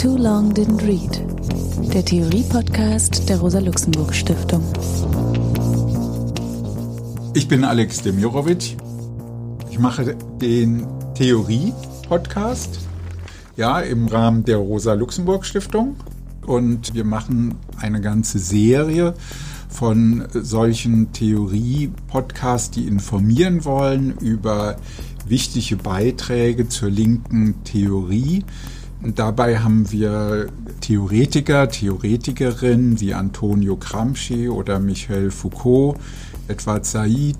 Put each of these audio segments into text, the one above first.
Too Long Didn't Read, der Theorie-Podcast der Rosa-Luxemburg-Stiftung. Ich bin Alex Demirovic. Ich mache den Theorie-Podcast, ja, im Rahmen der Rosa-Luxemburg-Stiftung. Und wir machen eine ganze Serie von solchen Theorie-Podcasts, die informieren wollen über wichtige Beiträge zur linken Theorie. Dabei haben wir Theoretiker, Theoretikerinnen wie Antonio Gramsci oder Michel Foucault, Edward Said,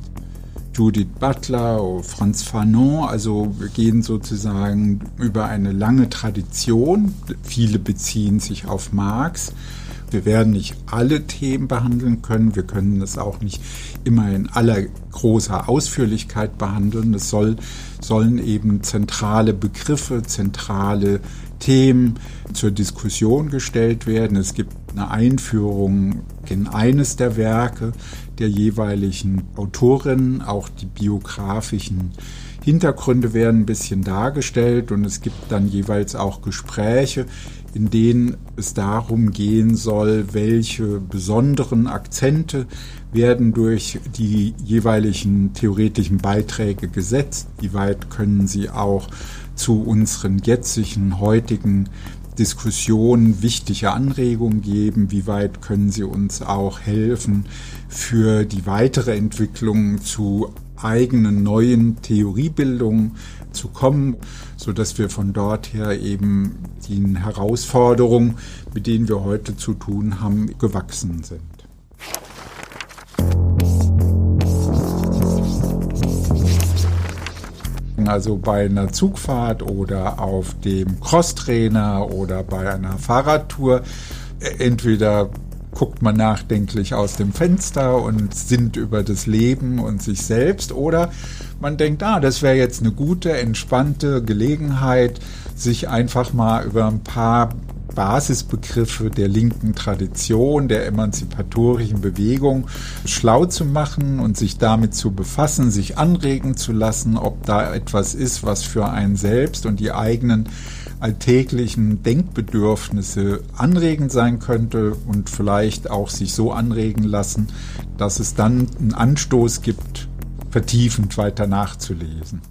Judith Butler, Franz Fanon. Also wir gehen sozusagen über eine lange Tradition. Viele beziehen sich auf Marx. Wir werden nicht alle Themen behandeln können. Wir können es auch nicht immer in aller großer Ausführlichkeit behandeln. Es soll, sollen eben zentrale Begriffe, zentrale Themen zur Diskussion gestellt werden. Es gibt eine Einführung in eines der Werke der jeweiligen Autorin, auch die biografischen Hintergründe werden ein bisschen dargestellt und es gibt dann jeweils auch Gespräche, in denen es darum gehen soll, welche besonderen Akzente werden durch die jeweiligen theoretischen Beiträge gesetzt, wie weit können sie auch zu unseren jetzigen, heutigen Diskussionen wichtige Anregungen geben, wie weit können sie uns auch helfen für die weitere Entwicklung zu eigenen neuen Theoriebildungen zu kommen, so dass wir von dort her eben den Herausforderungen, mit denen wir heute zu tun haben, gewachsen sind. Also bei einer Zugfahrt oder auf dem Crosstrainer oder bei einer Fahrradtour. Entweder guckt man nachdenklich aus dem Fenster und sinnt über das Leben und sich selbst oder man denkt, ah, das wäre jetzt eine gute, entspannte Gelegenheit, sich einfach mal über ein paar Basisbegriffe der linken Tradition, der emanzipatorischen Bewegung schlau zu machen und sich damit zu befassen, sich anregen zu lassen, ob da etwas ist, was für einen selbst und die eigenen alltäglichen Denkbedürfnisse anregend sein könnte und vielleicht auch sich so anregen lassen, dass es dann einen Anstoß gibt, vertiefend weiter nachzulesen.